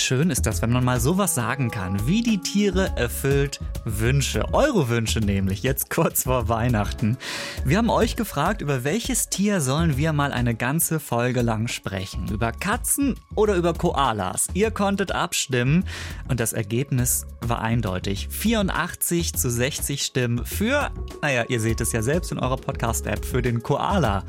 schön ist das, wenn man mal sowas sagen kann, wie die Tiere erfüllt Wünsche. Eure Wünsche nämlich, jetzt kurz vor Weihnachten. Wir haben euch gefragt, über welches Tier sollen wir mal eine ganze Folge lang sprechen? Über Katzen oder über Koalas? Ihr konntet abstimmen und das Ergebnis war eindeutig. 84 zu 60 Stimmen für, naja, ihr seht es ja selbst in eurer Podcast-App, für den Koala.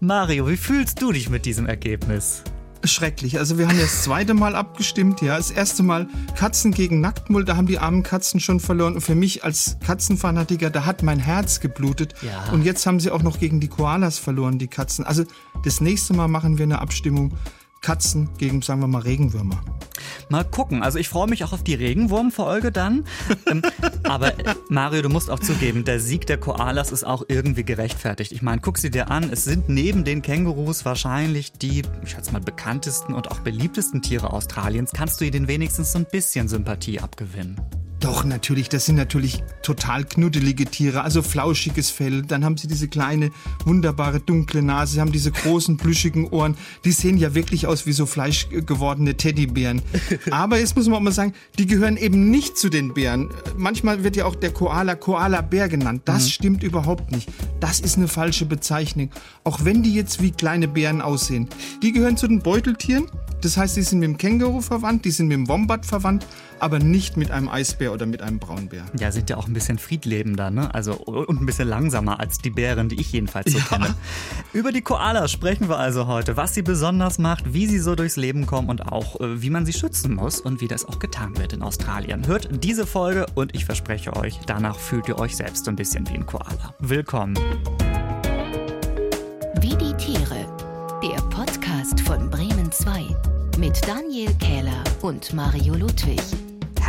Mario, wie fühlst du dich mit diesem Ergebnis? Schrecklich. Also wir haben ja das zweite Mal abgestimmt, ja. Das erste Mal Katzen gegen Nacktmull, da haben die armen Katzen schon verloren. Und für mich als Katzenfanatiker, da hat mein Herz geblutet. Ja. Und jetzt haben sie auch noch gegen die Koalas verloren, die Katzen. Also das nächste Mal machen wir eine Abstimmung Katzen gegen, sagen wir mal, Regenwürmer. Mal gucken. Also ich freue mich auch auf die Regenwurmfolge dann. ähm, aber Mario, du musst auch zugeben, der Sieg der Koalas ist auch irgendwie gerechtfertigt. Ich meine, guck sie dir an. Es sind neben den Kängurus wahrscheinlich die, ich schätze mal, bekanntesten und auch beliebtesten Tiere Australiens. Kannst du ihnen wenigstens so ein bisschen Sympathie abgewinnen? Doch, natürlich, das sind natürlich total knuddelige Tiere, also flauschiges Fell. Dann haben sie diese kleine, wunderbare, dunkle Nase, sie haben diese großen, plüschigen Ohren. Die sehen ja wirklich aus wie so fleischgewordene Teddybären. Aber jetzt muss man auch mal sagen, die gehören eben nicht zu den Bären. Manchmal wird ja auch der Koala Koala-Bär genannt. Das mhm. stimmt überhaupt nicht. Das ist eine falsche Bezeichnung. Auch wenn die jetzt wie kleine Bären aussehen. Die gehören zu den Beuteltieren. Das heißt, die sind mit dem Känguru verwandt, die sind mit dem Wombat verwandt, aber nicht mit einem Eisbär oder mit einem Braunbär. Ja, sind ja auch ein bisschen friedlebender, ne? Also und ein bisschen langsamer als die Bären, die ich jedenfalls so ja. kenne. Über die Koalas sprechen wir also heute, was sie besonders macht, wie sie so durchs Leben kommen und auch äh, wie man sie schützen muss und wie das auch getan wird in Australien. Hört diese Folge und ich verspreche euch, danach fühlt ihr euch selbst ein bisschen wie ein Koala. Willkommen. Wie die Tiere der Podcast von Bremen 2 mit Daniel Kähler und Mario Ludwig.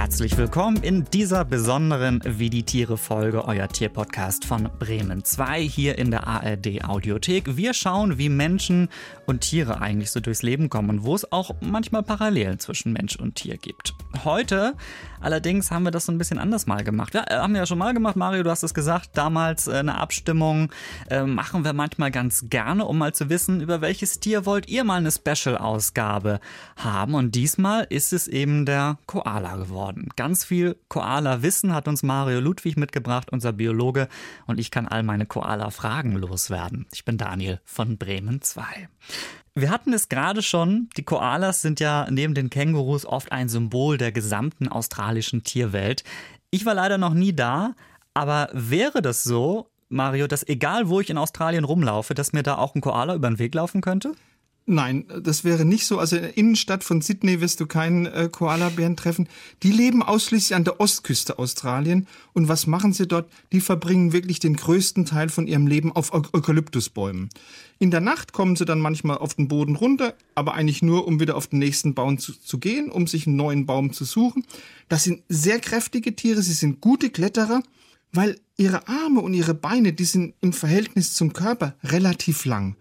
Herzlich willkommen in dieser besonderen Wie die Tiere Folge, euer Tierpodcast von Bremen 2 hier in der ARD Audiothek. Wir schauen, wie Menschen und Tiere eigentlich so durchs Leben kommen und wo es auch manchmal Parallelen zwischen Mensch und Tier gibt. Heute allerdings haben wir das so ein bisschen anders mal gemacht. Ja, haben wir ja schon mal gemacht, Mario, du hast es gesagt, damals äh, eine Abstimmung äh, machen wir manchmal ganz gerne, um mal zu wissen, über welches Tier wollt ihr mal eine Special-Ausgabe haben. Und diesmal ist es eben der Koala geworden geworden. Ganz viel Koala-Wissen hat uns Mario Ludwig mitgebracht, unser Biologe, und ich kann all meine Koala-Fragen loswerden. Ich bin Daniel von Bremen 2. Wir hatten es gerade schon, die Koalas sind ja neben den Kängurus oft ein Symbol der gesamten australischen Tierwelt. Ich war leider noch nie da, aber wäre das so, Mario, dass egal wo ich in Australien rumlaufe, dass mir da auch ein Koala über den Weg laufen könnte? Nein, das wäre nicht so. Also in der Innenstadt von Sydney wirst du keinen äh, Koalabären treffen. Die leben ausschließlich an der Ostküste Australien. Und was machen sie dort? Die verbringen wirklich den größten Teil von ihrem Leben auf Eukalyptusbäumen. In der Nacht kommen sie dann manchmal auf den Boden runter, aber eigentlich nur, um wieder auf den nächsten Baum zu, zu gehen, um sich einen neuen Baum zu suchen. Das sind sehr kräftige Tiere, sie sind gute Kletterer, weil ihre Arme und ihre Beine, die sind im Verhältnis zum Körper relativ lang.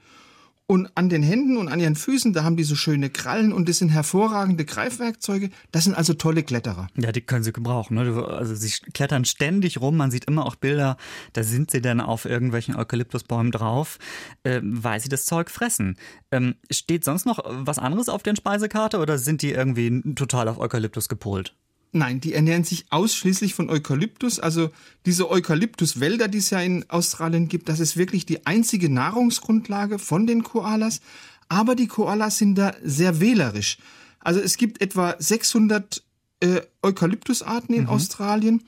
Und an den Händen und an ihren Füßen, da haben die so schöne Krallen und das sind hervorragende Greifwerkzeuge. Das sind also tolle Kletterer. Ja, die können sie gebrauchen. Ne? Also sie klettern ständig rum. Man sieht immer auch Bilder, da sind sie dann auf irgendwelchen Eukalyptusbäumen drauf, äh, weil sie das Zeug fressen. Ähm, steht sonst noch was anderes auf der Speisekarte oder sind die irgendwie total auf Eukalyptus gepolt? Nein, die ernähren sich ausschließlich von Eukalyptus. Also diese Eukalyptuswälder, die es ja in Australien gibt, das ist wirklich die einzige Nahrungsgrundlage von den Koalas. Aber die Koalas sind da sehr wählerisch. Also es gibt etwa 600 äh, Eukalyptusarten in mhm. Australien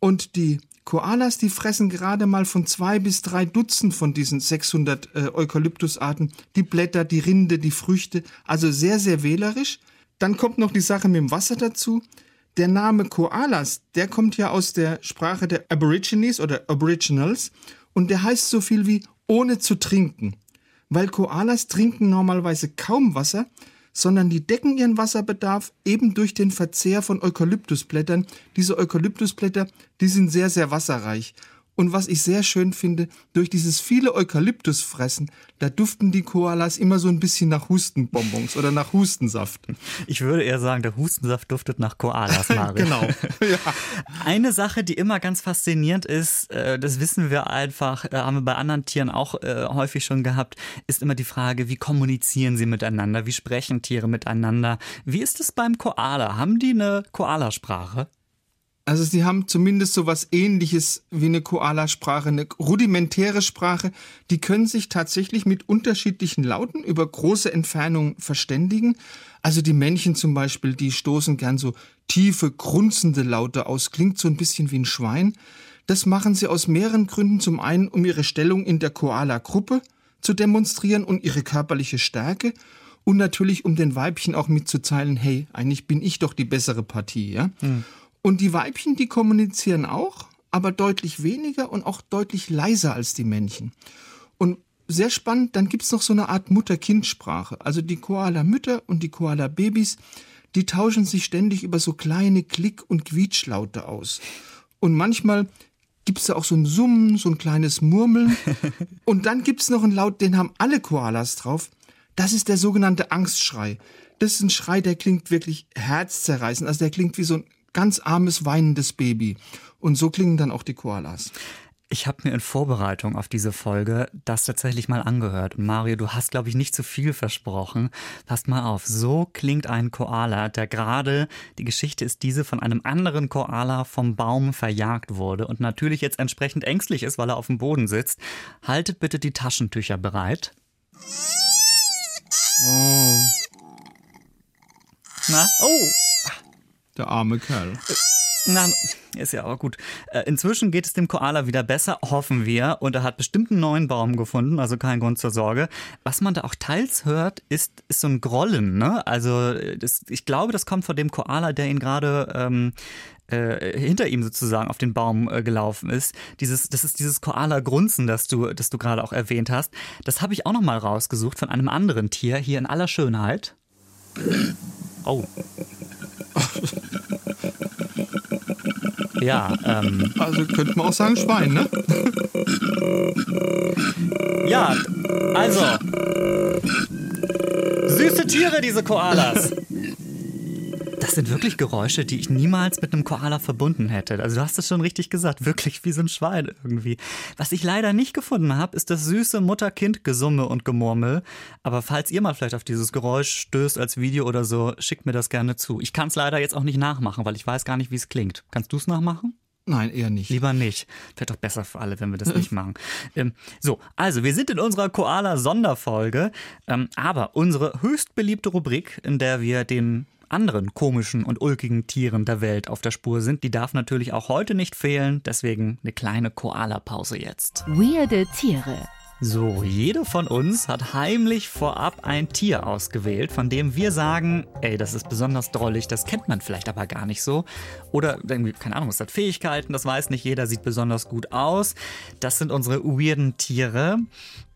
und die Koalas, die fressen gerade mal von zwei bis drei Dutzend von diesen 600 äh, Eukalyptusarten die Blätter, die Rinde, die Früchte. Also sehr, sehr wählerisch. Dann kommt noch die Sache mit dem Wasser dazu. Der Name Koalas, der kommt ja aus der Sprache der Aborigines oder Aboriginals und der heißt so viel wie ohne zu trinken. Weil Koalas trinken normalerweise kaum Wasser, sondern die decken ihren Wasserbedarf eben durch den Verzehr von Eukalyptusblättern. Diese Eukalyptusblätter, die sind sehr, sehr wasserreich. Und was ich sehr schön finde, durch dieses viele Eukalyptusfressen, da duften die Koalas immer so ein bisschen nach Hustenbonbons oder nach Hustensaft. Ich würde eher sagen, der Hustensaft duftet nach Koalas, Mario. genau. Ja. Eine Sache, die immer ganz faszinierend ist, äh, das wissen wir einfach, äh, haben wir bei anderen Tieren auch äh, häufig schon gehabt, ist immer die Frage, wie kommunizieren sie miteinander, wie sprechen Tiere miteinander. Wie ist es beim Koala? Haben die eine Koalasprache? Also sie haben zumindest so was ähnliches wie eine Koala-Sprache, eine rudimentäre Sprache. Die können sich tatsächlich mit unterschiedlichen Lauten über große Entfernungen verständigen. Also die Männchen zum Beispiel, die stoßen gern so tiefe, grunzende Laute aus, klingt so ein bisschen wie ein Schwein. Das machen sie aus mehreren Gründen. Zum einen, um ihre Stellung in der Koala-Gruppe zu demonstrieren und ihre körperliche Stärke. Und natürlich, um den Weibchen auch mitzuteilen, hey, eigentlich bin ich doch die bessere Partie, ja. Mhm. Und die Weibchen, die kommunizieren auch, aber deutlich weniger und auch deutlich leiser als die Männchen. Und sehr spannend, dann gibt's noch so eine Art Mutter-Kind-Sprache. Also die Koala-Mütter und die Koala-Babys, die tauschen sich ständig über so kleine Klick- und Quietschlaute aus. Und manchmal gibt's da auch so ein Summen, so ein kleines Murmeln. Und dann gibt's noch einen Laut, den haben alle Koalas drauf. Das ist der sogenannte Angstschrei. Das ist ein Schrei, der klingt wirklich herzzerreißend. Also der klingt wie so ein ganz armes, weinendes Baby. Und so klingen dann auch die Koalas. Ich habe mir in Vorbereitung auf diese Folge das tatsächlich mal angehört. Und Mario, du hast, glaube ich, nicht zu viel versprochen. Passt mal auf, so klingt ein Koala, der gerade, die Geschichte ist diese, von einem anderen Koala vom Baum verjagt wurde und natürlich jetzt entsprechend ängstlich ist, weil er auf dem Boden sitzt. Haltet bitte die Taschentücher bereit. Oh. Na? Oh! Der arme Kerl. Na, ist ja aber gut. Äh, inzwischen geht es dem Koala wieder besser, hoffen wir. Und er hat bestimmt einen neuen Baum gefunden, also kein Grund zur Sorge. Was man da auch teils hört, ist, ist so ein Grollen. Ne? Also das, ich glaube, das kommt von dem Koala, der ihn gerade ähm, äh, hinter ihm sozusagen auf den Baum äh, gelaufen ist. Dieses, das ist dieses Koala-Grunzen, das du, das du gerade auch erwähnt hast. Das habe ich auch noch mal rausgesucht von einem anderen Tier hier in aller Schönheit. Oh. Ja, ähm. Also könnte man auch sagen Schwein, ne? Ja, also. Süße Tiere, diese Koalas. Das sind wirklich Geräusche, die ich niemals mit einem Koala verbunden hätte. Also du hast es schon richtig gesagt, wirklich wie so ein Schwein irgendwie. Was ich leider nicht gefunden habe, ist das süße Mutter-Kind-Gesumme und Gemurmel. Aber falls ihr mal vielleicht auf dieses Geräusch stößt als Video oder so, schickt mir das gerne zu. Ich kann es leider jetzt auch nicht nachmachen, weil ich weiß gar nicht, wie es klingt. Kannst du es nachmachen? Nein, eher nicht. Lieber nicht. Wäre doch besser für alle, wenn wir das nicht machen. Ähm, so, also wir sind in unserer Koala-Sonderfolge, ähm, aber unsere höchst beliebte Rubrik, in der wir den anderen komischen und ulkigen Tieren der Welt auf der Spur sind, die darf natürlich auch heute nicht fehlen. Deswegen eine kleine Koala-Pause jetzt. Weirde Tiere. So, jede von uns hat heimlich vorab ein Tier ausgewählt, von dem wir sagen, ey, das ist besonders drollig, das kennt man vielleicht aber gar nicht so. Oder keine Ahnung, es hat Fähigkeiten, das weiß nicht jeder, sieht besonders gut aus. Das sind unsere weirden Tiere.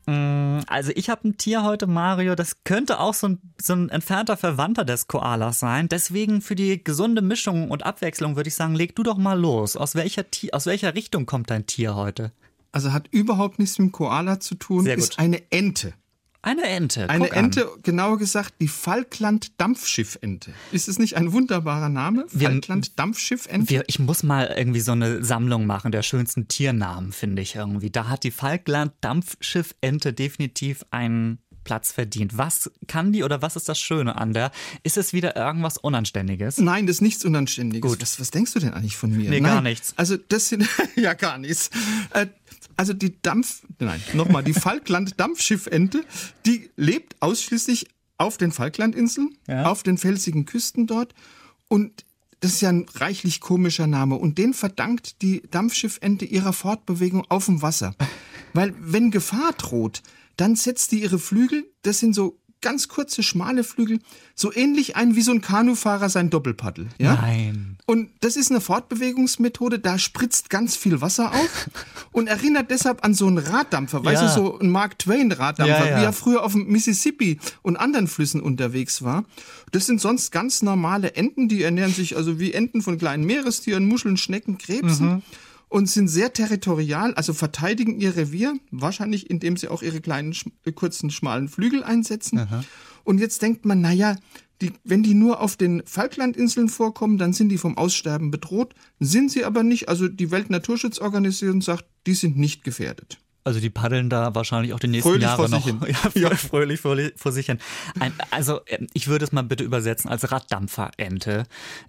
Mm, also ich habe ein Tier heute, Mario, das könnte auch so ein, so ein entfernter Verwandter des Koalas sein. Deswegen für die gesunde Mischung und Abwechslung würde ich sagen, leg du doch mal los. Aus welcher, aus welcher Richtung kommt dein Tier heute? Also hat überhaupt nichts mit dem Koala zu tun, ist eine Ente. Eine Ente. Eine guck an. Ente, genauer gesagt, die Falkland-Dampfschiffente. Ist es nicht ein wunderbarer Name? Falkland-Dampfschiffente? Ich muss mal irgendwie so eine Sammlung machen der schönsten Tiernamen, finde ich irgendwie. Da hat die Falkland-Dampfschiffente definitiv einen Platz verdient. Was kann die oder was ist das Schöne an der? Ist es wieder irgendwas Unanständiges? Nein, das ist nichts Unanständiges. Gut. Was, was denkst du denn eigentlich von mir? Nee, Nein, gar nichts. Also das sind ja gar nichts. Also die Dampf, nein, nochmal, die Falkland-Dampfschiffente, die lebt ausschließlich auf den Falklandinseln, Ja. auf den felsigen Küsten dort und das ist ja ein reichlich komischer Name und den verdankt die Dampfschiffente ihrer Fortbewegung auf dem Wasser. Weil wenn Gefahr droht, dann setzt die ihre Flügel, das sind so ganz kurze, schmale Flügel, so ähnlich ein wie so ein Kanufahrer sein Doppelpaddel. Ja? Nein. Und das ist eine Fortbewegungsmethode, da spritzt ganz viel Wasser auf und erinnert deshalb an so einen Raddampfer, weißt Ja. du, so einen Mark Twain Raddampfer, Ja, ja. wie er früher auf dem Mississippi und anderen Flüssen unterwegs war. Das sind sonst ganz normale Enten, die ernähren sich also wie Enten von kleinen Meerestieren, Muscheln, Schnecken, Krebsen. Mhm. Und sind sehr territorial, also verteidigen ihr Revier, wahrscheinlich indem sie auch ihre kleinen, äh, kurzen, schmalen Flügel einsetzen. Aha. Und jetzt denkt man, naja, die, wenn die nur auf den Falklandinseln vorkommen, dann sind die vom Aussterben bedroht. Sind sie aber nicht. Also die Weltnaturschutzorganisation sagt, die sind nicht gefährdet. Also die paddeln da wahrscheinlich auch die nächsten fröhlich Jahre noch ja, ja. fröhlich vor, vor, sich hin. Ein, also ähm, ich würde es mal bitte übersetzen als Raddampferente.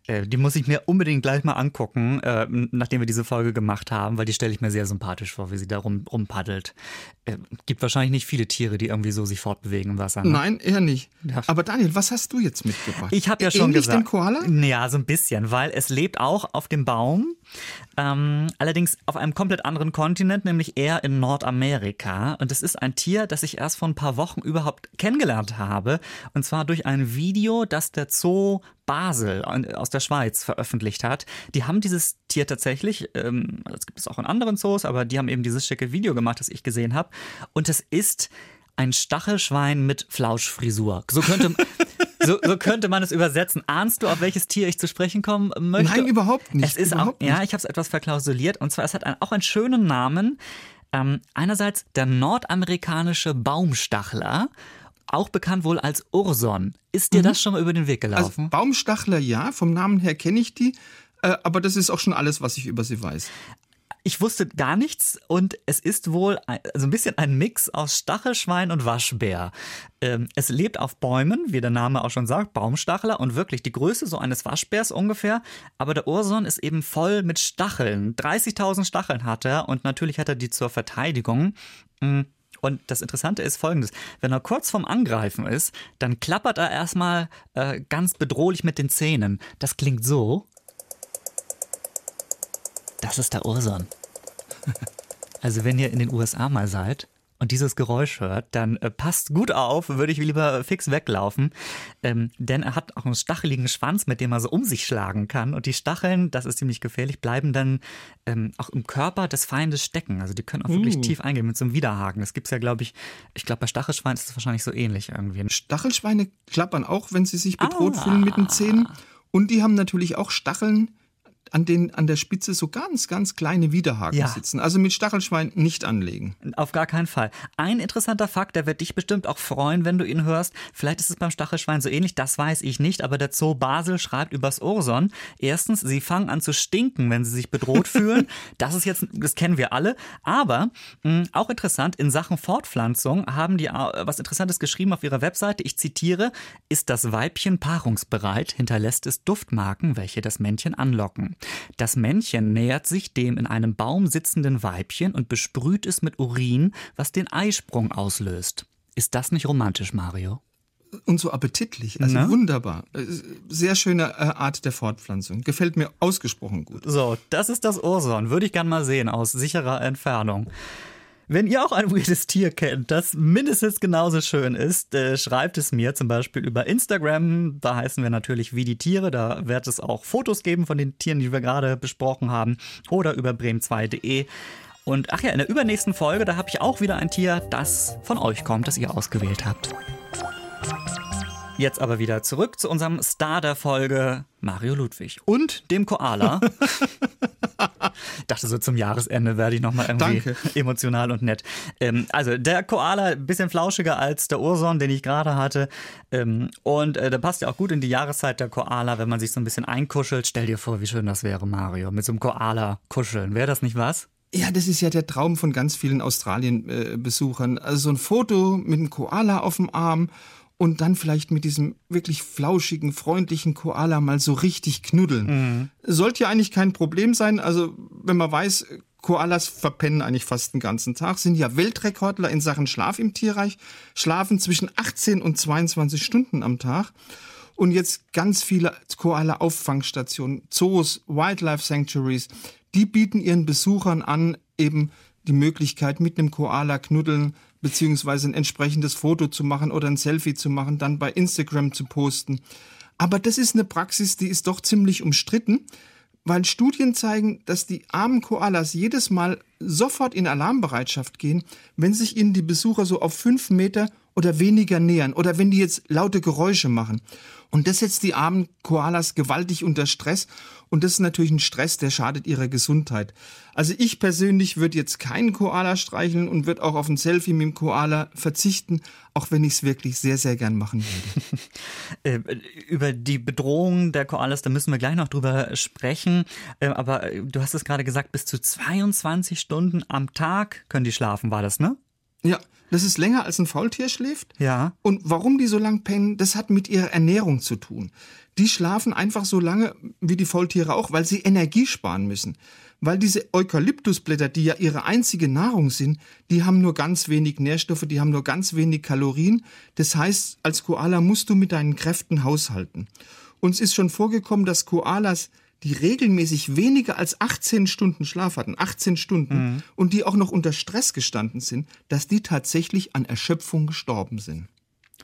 Äh, die muss ich mir unbedingt gleich mal angucken, äh, nachdem wir diese Folge gemacht haben, weil die stelle ich mir sehr sympathisch vor, wie sie da rum, rumpaddelt. Äh, gibt wahrscheinlich nicht viele Tiere, die irgendwie so sich fortbewegen im Wasser. Ne? Nein, eher nicht. Ja. Aber Daniel, was hast du jetzt mitgebracht? Ich habe ja schon Ähnlich gesagt. den Koala? Ja, so ein bisschen, weil es lebt auch auf dem Baum. Ähm, allerdings auf einem komplett anderen Kontinent, nämlich eher in Nordamerika. Und es ist ein Tier, das ich erst vor ein paar Wochen überhaupt kennengelernt habe. Und zwar durch ein Video, das der Zoo Basel aus der Schweiz veröffentlicht hat. Die haben dieses Tier tatsächlich, ähm, das gibt es auch in anderen Zoos, aber die haben eben dieses schicke Video gemacht, das ich gesehen habe. Und es ist ein Stachelschwein mit Flauschfrisur. So könnte, so, so, könnte man es übersetzen. Ahnst du, auf welches Tier ich zu sprechen kommen möchte? Nein, überhaupt nicht. Es ist überhaupt auch, nicht. ja, ich habe es etwas verklausuliert. Und zwar, es hat ein, auch einen schönen Namen. Ähm, einerseits der nordamerikanische Baumstachler auch bekannt wohl als Urson. Ist dir mhm. das schon mal über den Weg also gelaufen? Also Baumstachler ja, vom Namen her kenne ich die, äh, aber das ist auch schon alles, was ich über sie weiß. Ich wusste gar nichts und es ist wohl ein, also ein bisschen ein Mix aus Stachelschwein und Waschbär. Ähm, es lebt auf Bäumen, wie der Name auch schon sagt, Baumstachler und wirklich die Größe so eines Waschbärs ungefähr. Aber der Urson ist eben voll mit Stacheln. 30.000 Stacheln hat er und natürlich hat er die zur Verteidigung. Mm, und das Interessante ist folgendes: Wenn er kurz vorm Angreifen ist, dann klappert er erstmal äh, ganz bedrohlich mit den Zähnen. Das klingt so. Das ist der Urson. Also wenn ihr in den USA mal seid und dieses Geräusch hört, dann äh, passt gut auf, würde ich lieber fix weglaufen. Ähm, denn er hat auch einen stacheligen Schwanz, mit dem er so um sich schlagen kann. Und die Stacheln, das ist ziemlich gefährlich, bleiben dann ähm, auch im Körper des Feindes stecken. Also die können auch wirklich uh. tief eingehen mit so einem Widerhaken. Das gibt es ja, glaube ich, ich glaube bei Stachelschweinen ist es wahrscheinlich so ähnlich irgendwie. Stachelschweine klappern auch, wenn sie sich bedroht ah. fühlen mit den Zähnen. Und die haben natürlich auch Stacheln, an, den, an der Spitze so ganz, ganz kleine Widerhaken ja. sitzen. Also mit Stachelschwein nicht anlegen. Auf gar keinen Fall. Ein interessanter Fakt, der wird dich bestimmt auch freuen, wenn du ihn hörst. Vielleicht ist es beim Stachelschwein so ähnlich, das weiß ich nicht, aber der Zoo Basel schreibt übers Urson. Erstens, sie fangen an zu stinken, wenn sie sich bedroht fühlen. Das ist jetzt, das kennen wir alle. Aber mh, hm, auch interessant, in Sachen Fortpflanzung haben die äh, was Interessantes geschrieben auf ihrer Webseite. Ich zitiere, ist das Weibchen paarungsbereit, hinterlässt es Duftmarken, welche das Männchen anlocken. Das Männchen nähert sich dem in einem Baum sitzenden Weibchen und besprüht es mit Urin, was den Eisprung auslöst. Ist das nicht romantisch, Mario? und so appetitlich. Also Na? wunderbar. Äh, sehr schöne äh, Art der Fortpflanzung. Gefällt mir ausgesprochen gut. So, das ist das Urson. Würde ich gern mal sehen aus sicherer Entfernung. Wenn ihr auch ein weirdes Tier kennt, das mindestens genauso schön ist, äh, schreibt es mir zum Beispiel über Instagram. Da heißen wir natürlich wie die Tiere. Da wird es auch Fotos geben von den Tieren, die wir gerade besprochen haben. Oder über bremen2.de. Und ach ja, in der übernächsten Folge, da habe ich auch wieder ein Tier, das von euch kommt, das ihr ausgewählt habt. Jetzt aber wieder zurück zu unserem Star der Folge, Mario Ludwig und dem Koala. ich dachte so zum Jahresende werde ich nochmal irgendwie Danke. emotional und nett. Ähm, also der Koala, ein bisschen flauschiger als der Urson, den ich gerade hatte. Ähm, und äh, der passt ja auch gut in die Jahreszeit der Koala, wenn man sich so ein bisschen einkuschelt. Stell dir vor, wie schön das wäre, Mario, mit so einem Koala kuscheln. Wäre das nicht was? Ja, das ist ja der Traum von ganz vielen Australien-Besuchern. also so ein Foto mit einem Koala auf dem Arm und dann vielleicht mit diesem wirklich flauschigen, freundlichen Koala mal so richtig knuddeln. Mhm. Sollte ja eigentlich kein Problem sein. Also, wenn man weiß, Koalas verpennen eigentlich fast den ganzen Tag, sind ja Weltrekordler in Sachen Schlaf im Tierreich, schlafen zwischen 18 und 22 Stunden am Tag. Und jetzt ganz viele Koala-Auffangstationen, Zoos, Wildlife Sanctuaries, die bieten ihren Besuchern an, eben die Möglichkeit, mit einem Koala knuddeln, beziehungsweise ein entsprechendes Foto zu machen oder ein Selfie zu machen, dann bei Instagram zu posten. Aber das ist eine Praxis, die ist doch ziemlich umstritten, weil Studien zeigen, dass die armen Koalas jedes Mal sofort in Alarmbereitschaft gehen, wenn sich ihnen die Besucher so auf fünf Meter oder weniger nähern oder wenn die jetzt laute Geräusche machen. Und das setzt die armen Koalas gewaltig unter Stress. Und das ist natürlich ein Stress, der schadet ihrer Gesundheit. Also ich persönlich würde jetzt keinen Koala streicheln und würde auch auf ein Selfie mit dem Koala verzichten, auch wenn ich es wirklich sehr, sehr gern machen würde. Äh, über die Bedrohung der Koalas, da müssen wir gleich noch drüber sprechen. Äh, aber du hast es gerade gesagt, bis zu 22 Stunden am Tag können die schlafen, war das, ne? Ja, das ist länger als ein Faultier schläft. Ja. Und warum die so lang pennen, das hat mit ihrer Ernährung zu tun. Die schlafen einfach so lange wie die Faultiere auch, weil sie Energie sparen müssen. Weil diese Eukalyptusblätter, die ja ihre einzige Nahrung sind, die haben nur ganz wenig Nährstoffe, die haben nur ganz wenig Kalorien. Das heißt, als Koala musst du mit deinen Kräften haushalten. Uns ist schon vorgekommen, dass Koalas die regelmäßig weniger als 18 Stunden Schlaf hatten, 18 Stunden, mhm. und die auch noch unter Stress gestanden sind, dass die tatsächlich an Erschöpfung gestorben sind.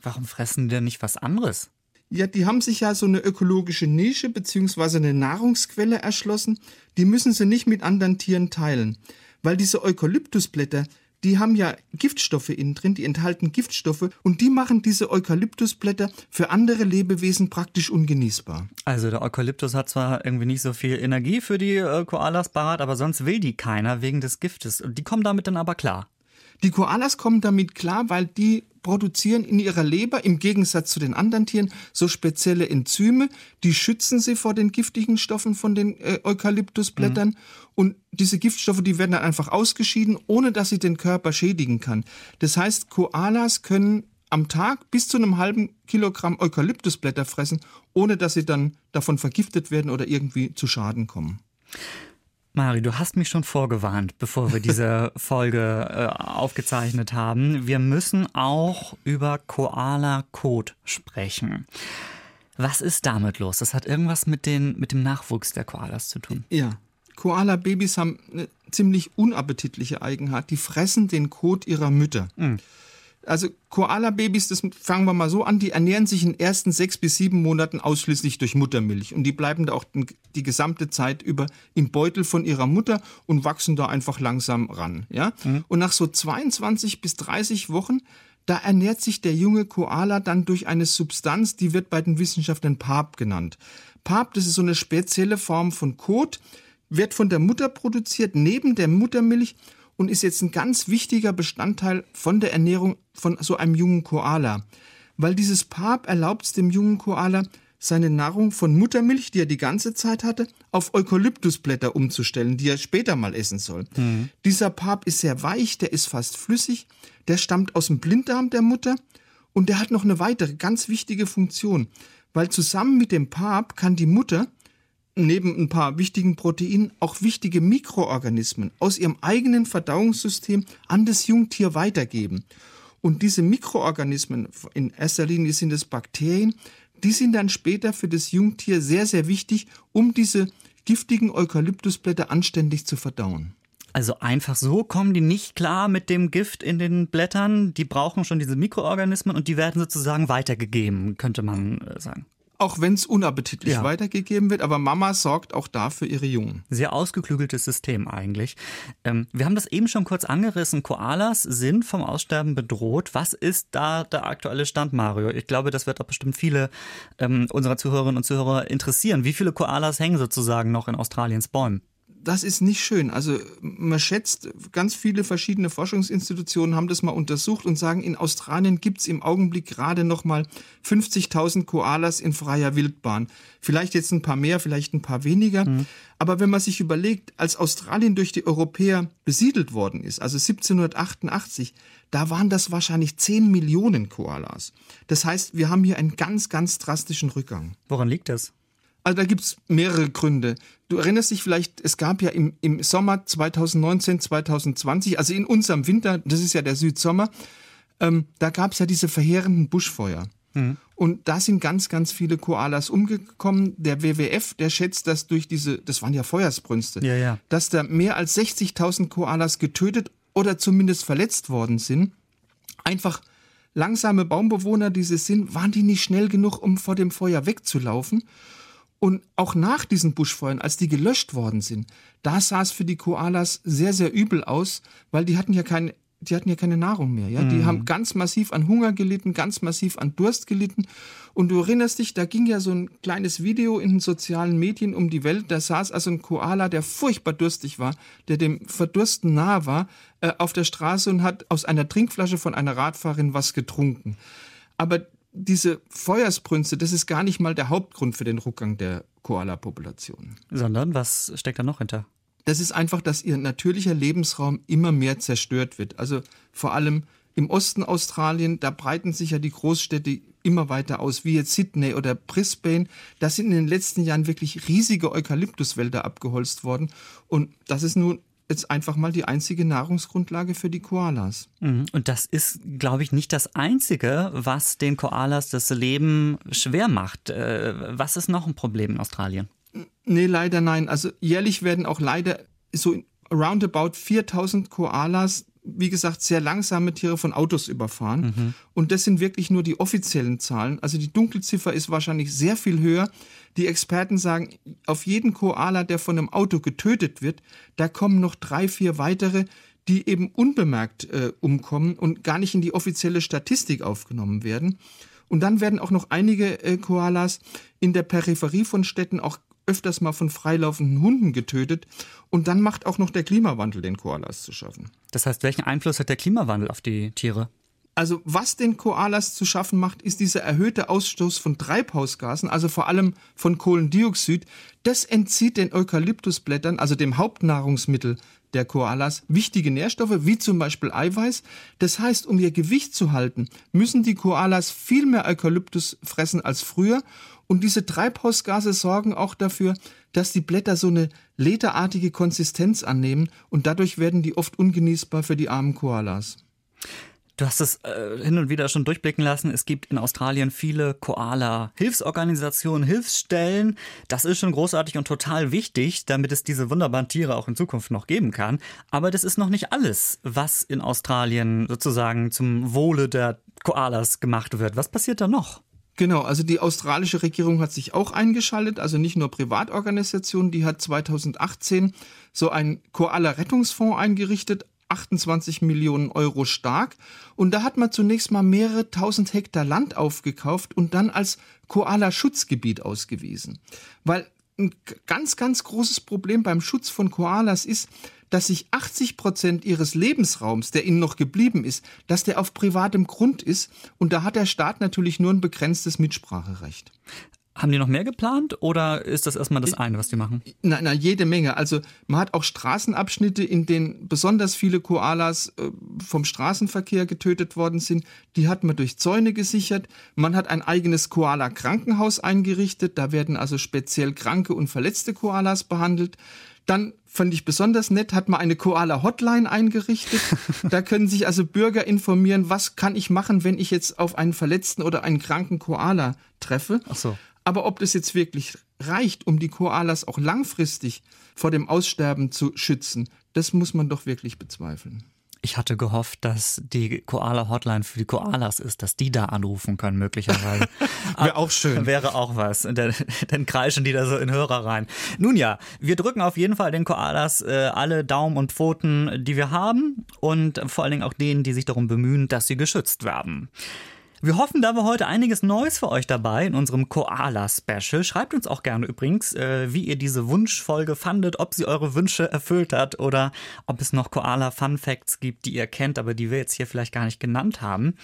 Warum fressen die denn nicht was anderes? Ja, die haben sich ja so eine ökologische Nische bzw. eine Nahrungsquelle erschlossen. Die müssen sie nicht mit anderen Tieren teilen. Weil diese Eukalyptusblätter, die haben ja Giftstoffe innen drin, die enthalten Giftstoffe und die machen diese Eukalyptusblätter für andere Lebewesen praktisch ungenießbar. Also der Eukalyptus hat zwar irgendwie nicht so viel Energie für die äh, Koalas parat, aber sonst will die keiner wegen des Giftes. Und die kommen damit dann aber klar. Die Koalas kommen damit klar, weil die produzieren in ihrer Leber im Gegensatz zu den anderen Tieren so spezielle Enzyme, die schützen sie vor den giftigen Stoffen von den äh, Eukalyptusblättern mhm. und diese Giftstoffe, die werden dann einfach ausgeschieden, ohne dass sie den Körper schädigen kann. Das heißt, Koalas können am Tag bis zu einem halben Kilogramm Eukalyptusblätter fressen, ohne dass sie dann davon vergiftet werden oder irgendwie zu Schaden kommen. Mari, du hast mich schon vorgewarnt, bevor wir diese Folge äh, aufgezeichnet haben. Wir müssen auch über Koala-Kot sprechen. Was ist damit los? Das hat irgendwas mit, den, mit dem Nachwuchs der Koalas zu tun. Ja. Koala-Babys haben eine ziemlich unappetitliche Eigenheit. Die fressen den Kot ihrer Mütter. Mhm. Also Koala-Babys, das fangen wir mal so an, die ernähren sich in den ersten sechs bis sieben Monaten ausschließlich durch Muttermilch. Und die bleiben da auch die gesamte Zeit über im Beutel von ihrer Mutter und wachsen da einfach langsam ran. Ja? Mhm. Und nach so 22 bis 30 Wochen, da ernährt sich der junge Koala dann durch eine Substanz, die wird bei den Wissenschaftlern Pap genannt. Pap, das ist so eine spezielle Form von Kot, wird von der Mutter produziert, neben der Muttermilch und ist jetzt ein ganz wichtiger Bestandteil von der Ernährung von so einem jungen Koala. Weil dieses Pap erlaubt es dem jungen Koala, seine Nahrung von Muttermilch, die er die ganze Zeit hatte, auf Eukalyptusblätter umzustellen, die er später mal essen soll. Mhm. Dieser Pap ist sehr weich, der ist fast flüssig, der stammt aus dem Blinddarm der Mutter und der hat noch eine weitere ganz wichtige Funktion, weil zusammen mit dem Pap kann die Mutter neben ein paar wichtigen Proteinen auch wichtige Mikroorganismen aus ihrem eigenen Verdauungssystem an das Jungtier weitergeben. Und diese Mikroorganismen, in erster Linie sind es Bakterien, die sind dann später für das Jungtier sehr, sehr wichtig, um diese giftigen Eukalyptusblätter anständig zu verdauen. Also einfach so kommen die nicht klar mit dem Gift in den Blättern. Die brauchen schon diese Mikroorganismen und die werden sozusagen weitergegeben, könnte man äh, sagen auch wenn es unappetitlich ja. weitergegeben wird, aber Mama sorgt auch da für ihre Jungen. Sehr ausgeklügeltes System eigentlich. Ähm, wir haben das eben schon kurz angerissen. Koalas sind vom Aussterben bedroht. Was ist da der aktuelle Stand, Mario? Ich glaube, das wird auch bestimmt viele ähm, unserer Zuhörerinnen und Zuhörer interessieren. Wie viele Koalas hängen sozusagen noch in Australiens Bäumen? Das ist nicht schön. Also man schätzt, ganz viele verschiedene Forschungsinstitutionen haben das mal untersucht und sagen, in Australien gibt es im Augenblick gerade noch mal 50.000 Koalas in freier Wildbahn. Vielleicht jetzt ein paar mehr, vielleicht ein paar weniger. Mhm. Aber wenn man sich überlegt, als Australien durch die Europäer besiedelt worden ist, also 1788, da waren das wahrscheinlich 10 Millionen Koalas. Das heißt, wir haben hier einen ganz, ganz drastischen Rückgang. Woran liegt das? Also da gibt es mehrere Gründe. Du erinnerst dich vielleicht, es gab ja im, im Sommer 2019, 2020, also in unserem Winter, das ist ja der Südsommer, ähm, da gab es ja diese verheerenden Buschfeuer. Mhm. Und da sind ganz, ganz viele Koalas umgekommen. Der WWF, der schätzt, dass durch diese, das waren ja Feuersbrünste, ja, ja. dass da mehr als 60.000 Koalas getötet oder zumindest verletzt worden sind. Einfach langsame Baumbewohner, die sie sind, waren die nicht schnell genug, um vor dem Feuer wegzulaufen. Und auch nach diesen Buschfeuern, als die gelöscht worden sind, da sah es für die Koalas sehr, sehr übel aus, weil die hatten ja kein die hatten ja keine Nahrung mehr. Ja? Die Mhm. haben ganz massiv an Hunger gelitten, ganz massiv an Durst gelitten. Und du erinnerst dich, da ging ja so ein kleines Video in den sozialen Medien um die Welt. Da saß also ein Koala, der furchtbar durstig war, der dem Verdursten nahe war, äh, auf der Straße und hat aus einer Trinkflasche von einer Radfahrerin was getrunken. Aber diese Feuersbrünste, das ist gar nicht mal der Hauptgrund für den Rückgang der Koala-Population. Sondern was steckt da noch hinter? Das ist einfach, dass ihr natürlicher Lebensraum immer mehr zerstört wird. Also vor allem im Osten Australien, da breiten sich ja die Großstädte immer weiter aus, wie jetzt Sydney oder Brisbane. Da sind in den letzten Jahren wirklich riesige Eukalyptuswälder abgeholzt worden. Und das ist nun jetzt einfach mal die einzige Nahrungsgrundlage für die Koalas. Mhm. Und das ist, glaube ich, nicht das Einzige, was den Koalas das Leben schwer macht. Äh, Was ist noch ein Problem in Australien? Nee, leider nein. Also jährlich werden auch leider so roundabout 4000 Koalas, wie gesagt, sehr langsame Tiere von Autos überfahren. Und das sind wirklich nur die offiziellen Zahlen. Also die Dunkelziffer ist wahrscheinlich sehr viel höher. Die Experten sagen, auf jeden Koala, der von einem Auto getötet wird, da kommen noch drei, vier weitere, die eben unbemerkt äh, umkommen und gar nicht in die offizielle Statistik aufgenommen werden. Und dann werden auch noch einige äh, Koalas in der Peripherie von Städten auch öfters mal von freilaufenden Hunden getötet. Und dann macht auch noch der Klimawandel den Koalas zu schaffen. Das heißt, welchen Einfluss hat der Klimawandel auf die Tiere? Also was den Koalas zu schaffen macht, ist dieser erhöhte Ausstoß von Treibhausgasen, also vor allem von Kohlendioxid. Das entzieht den Eukalyptusblättern, also dem Hauptnahrungsmittel der Koalas, wichtige Nährstoffe, wie zum Beispiel Eiweiß. Das heißt, um ihr Gewicht zu halten, müssen die Koalas viel mehr Eukalyptus fressen als früher. Und diese Treibhausgase sorgen auch dafür, dass die Blätter so eine lederartige Konsistenz annehmen und dadurch werden die oft ungenießbar für die armen Koalas. Du hast es äh, hin und wieder schon durchblicken lassen. Es gibt in Australien viele Koala-Hilfsorganisationen, Hilfsstellen. Das ist schon großartig und total wichtig, damit es diese wunderbaren Tiere auch in Zukunft noch geben kann. Aber das ist noch nicht alles, was in Australien sozusagen zum Wohle der Koalas gemacht wird. Was passiert da noch? Genau, also die australische Regierung hat sich auch eingeschaltet, also nicht nur Privatorganisationen, die hat 2018 so einen Koala-Rettungsfonds eingerichtet, 28 Millionen Euro stark. Und da hat man zunächst mal mehrere tausend Hektar Land aufgekauft und dann als Koala-Schutzgebiet ausgewiesen. Weil ein ganz, ganz großes Problem beim Schutz von Koalas ist, dass sich 80 Prozent ihres Lebensraums, der ihnen noch geblieben ist, dass der auf privatem Grund ist. Und da hat der Staat natürlich nur ein begrenztes Mitspracherecht. Haben die noch mehr geplant oder ist das erstmal das eine, was die machen? Na, na, jede Menge. Also man hat auch Straßenabschnitte, in denen besonders viele Koalas äh, vom Straßenverkehr getötet worden sind. Die hat man durch Zäune gesichert. Man hat ein eigenes Koala-Krankenhaus eingerichtet. Da werden also speziell kranke und verletzte Koalas behandelt. Dann fand ich besonders nett, hat man eine Koala-Hotline eingerichtet. Da können sich also Bürger informieren, was kann ich machen, wenn ich jetzt auf einen verletzten oder einen kranken Koala treffe. Ach so. Aber ob das jetzt wirklich reicht, um die Koalas auch langfristig vor dem Aussterben zu schützen, das muss man doch wirklich bezweifeln. Ich hatte gehofft, dass die Koala-Hotline für die Koalas ist, dass die da anrufen können, möglicherweise. Wäre auch schön. Wäre auch was. Dann, dann kreischen die da so in Hörer rein. Nun ja, wir drücken auf jeden Fall den Koalas äh, alle Daumen und Pfoten, die wir haben. Und vor allen Dingen auch denen, die sich darum bemühen, dass sie geschützt werden. Wir hoffen, da war heute einiges Neues für euch dabei in unserem Koala-Special. Schreibt uns auch gerne übrigens, äh, wie ihr diese Wunschfolge fandet, ob sie eure Wünsche erfüllt hat oder ob es noch Koala-Fun-Facts gibt, die ihr kennt, aber die wir jetzt hier vielleicht gar nicht genannt haben.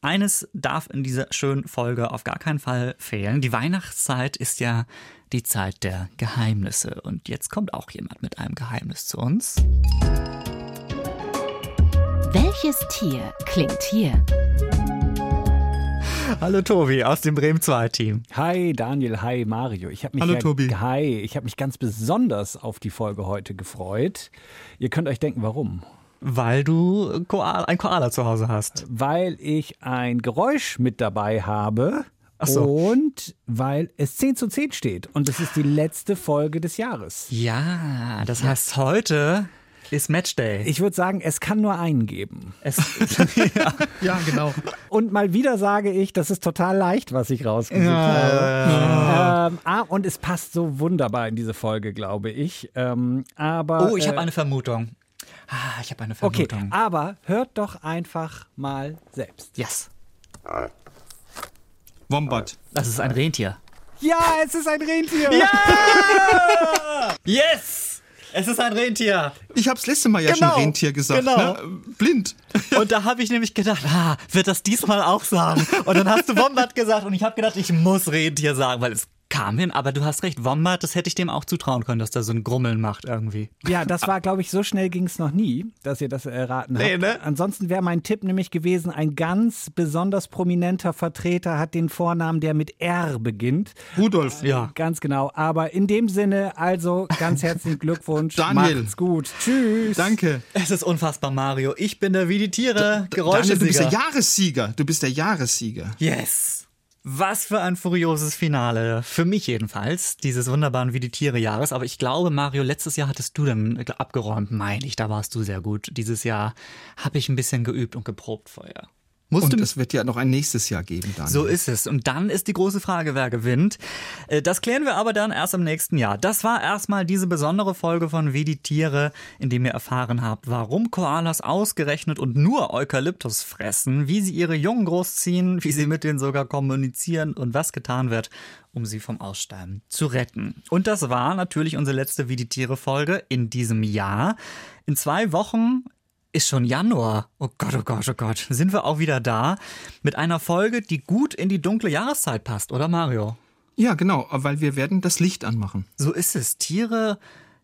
Eines darf in dieser schönen Folge auf gar keinen Fall fehlen. Die Weihnachtszeit ist ja die Zeit der Geheimnisse. Und jetzt kommt auch jemand mit einem Geheimnis zu uns. Welches Tier klingt hier? Hallo Tobi aus dem Bremen 2 Team. Hi Daniel, hi Mario. Ich habe mich Hallo, ja, Tobi. Hi, ich habe mich ganz besonders auf die Folge heute gefreut. Ihr könnt euch denken, warum? Weil du Koala, ein Koala zu Hause hast. Weil ich ein Geräusch mit dabei habe. So. Und weil es 10 zu 10 steht. Und es ist die letzte Folge des Jahres. Ja, das heißt, heute ist Matchday. Ich würde sagen, es kann nur einen geben. es, ja. Ja, genau. Und mal wieder sage ich, das ist total leicht, was ich rausgesucht habe. Ähm, ah, und es passt so wunderbar in diese Folge, glaube ich. Ähm, aber Oh, ich äh, habe eine Vermutung. Ah, ich habe eine Okay, Vermutung. aber hört doch einfach mal selbst. Yes. Wombat. Das ist ein Rentier. Ja, es ist ein Rentier. Yes! Es ist ein Rentier. Ich hab's letzte Mal ja Genau, schon Rentier gesagt. genau. Ne? Blind. Und da habe ich nämlich gedacht, ah, wird das diesmal auch sagen? Und dann hast du Wombat gesagt und ich habe gedacht, ich muss Rentier sagen, weil es kam hin. Aber du hast recht, Wombat, das hätte ich dem auch zutrauen können, dass der so ein Grummeln macht irgendwie. Ja, das war, glaube ich, so schnell ging es noch nie, dass ihr das erraten habt. Nee, ne? Ansonsten wäre mein Tipp nämlich gewesen, ein ganz besonders prominenter Vertreter hat den Vornamen, der mit R beginnt. Rudolf. Ja. Ganz genau. Aber in dem Sinne, also ganz herzlichen Glückwunsch. Daniel. Macht's gut. Tschüss. Danke. Es ist unfassbar, Mario. Ich bin der wie die Tiere. Daniel, du bist der. Jahressieger. Du bist der Jahressieger. Yes. Was für ein furioses Finale. Für mich jedenfalls, dieses wunderbaren Wie die Tiere Jahres. Aber ich glaube, Mario, letztes Jahr hattest du dann abgeräumt, meine ich. Da warst du sehr gut. Dieses Jahr habe ich ein bisschen geübt und geprobt vorher. Musst Und es wird ja noch ein nächstes Jahr geben, Daniel. So ist es. Und dann ist die große Frage, wer gewinnt. Äh, Das klären wir aber dann erst im nächsten Jahr. Das war erstmal diese besondere Folge von Wie die Tiere, in dem ihr erfahren habt, warum Koalas ausgerechnet und nur Eukalyptus fressen, wie sie ihre Jungen großziehen, wie sie mit denen sogar kommunizieren und was getan wird, um sie vom Aussterben zu retten. Und das war natürlich unsere letzte Wie die Tiere Folge in diesem Jahr. In zwei Wochen ist schon Januar. Oh Gott, oh Gott, oh Gott. Sind wir auch wieder da mit einer Folge, die gut in die dunkle Jahreszeit passt, oder Mario? Ja, genau, weil wir werden das Licht anmachen. So ist es. Tiere,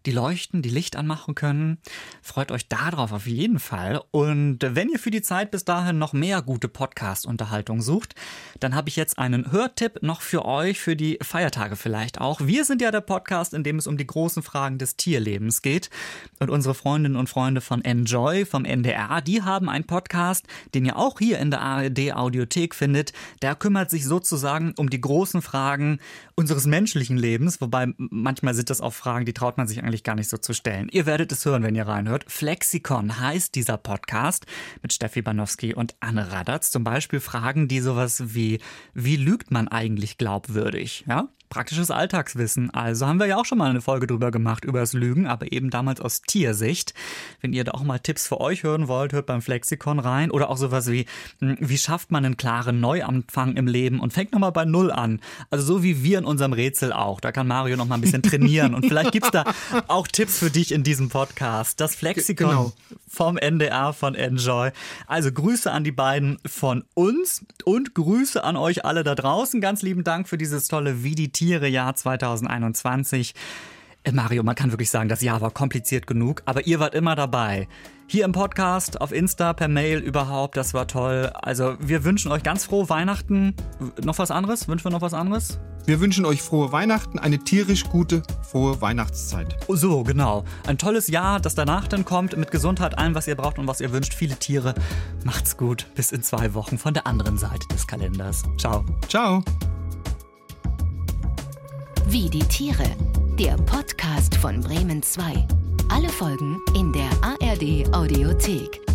die leuchten, die Licht anmachen können. Freut euch darauf auf jeden Fall. Und wenn ihr für die Zeit bis dahin noch mehr gute Podcast-Unterhaltung sucht, dann habe ich jetzt einen Hörtipp noch für euch, für die Feiertage vielleicht auch. Wir sind ja der Podcast, in dem es um die großen Fragen des Tierlebens geht. Und unsere Freundinnen und Freunde von Enjoy, vom NDR, die haben einen Podcast, den ihr auch hier in der ARD Audiothek findet. Der kümmert sich sozusagen um die großen Fragen unseres menschlichen Lebens, wobei manchmal sind das auch Fragen, die traut man sich eigentlich gar nicht so zu stellen. Ihr werdet es hören, wenn ihr reinhört. Flexikon heißt dieser Podcast mit Steffi Banowski und Anne Radatz. Zum Beispiel Fragen, die sowas wie, wie lügt man eigentlich glaubwürdig? Ja? Praktisches Alltagswissen. Also haben wir ja auch schon mal eine Folge drüber gemacht, über das Lügen, aber eben damals aus Tiersicht. Wenn ihr da auch mal Tipps für euch hören wollt, hört beim Flexikon rein. Oder auch sowas wie, hm, wie schafft man einen klaren Neuanfang im Leben und fängt nochmal bei Null an. Also so wie wir in unserem Rätsel auch. Da kann Mario noch mal ein bisschen trainieren. Und vielleicht gibt's da auch Tipps für dich in diesem Podcast. Das Flexikon Genau. vom NDR von Enjoy. Also Grüße an die beiden von uns und Grüße an euch alle da draußen. Ganz lieben Dank für dieses tolle die Tiere Jahr 2021. Äh, Mario, man kann wirklich sagen, das Jahr war kompliziert genug, aber ihr wart immer dabei. Hier im Podcast, auf Insta, per Mail überhaupt, das war toll. Also wir wünschen euch ganz frohe Weihnachten. Noch was anderes? Wünschen wir noch was anderes? Wir wünschen euch frohe Weihnachten, eine tierisch gute, frohe Weihnachtszeit. Oh, So, genau. Ein tolles Jahr, das danach dann kommt, mit Gesundheit, allem, was ihr braucht und was ihr wünscht. Viele Tiere. Macht's gut. Bis in zwei Wochen von der anderen Seite des Kalenders. Ciao. Ciao. Wie die Tiere. Der Podcast von Bremen 2. Alle Folgen in der ARD Audiothek.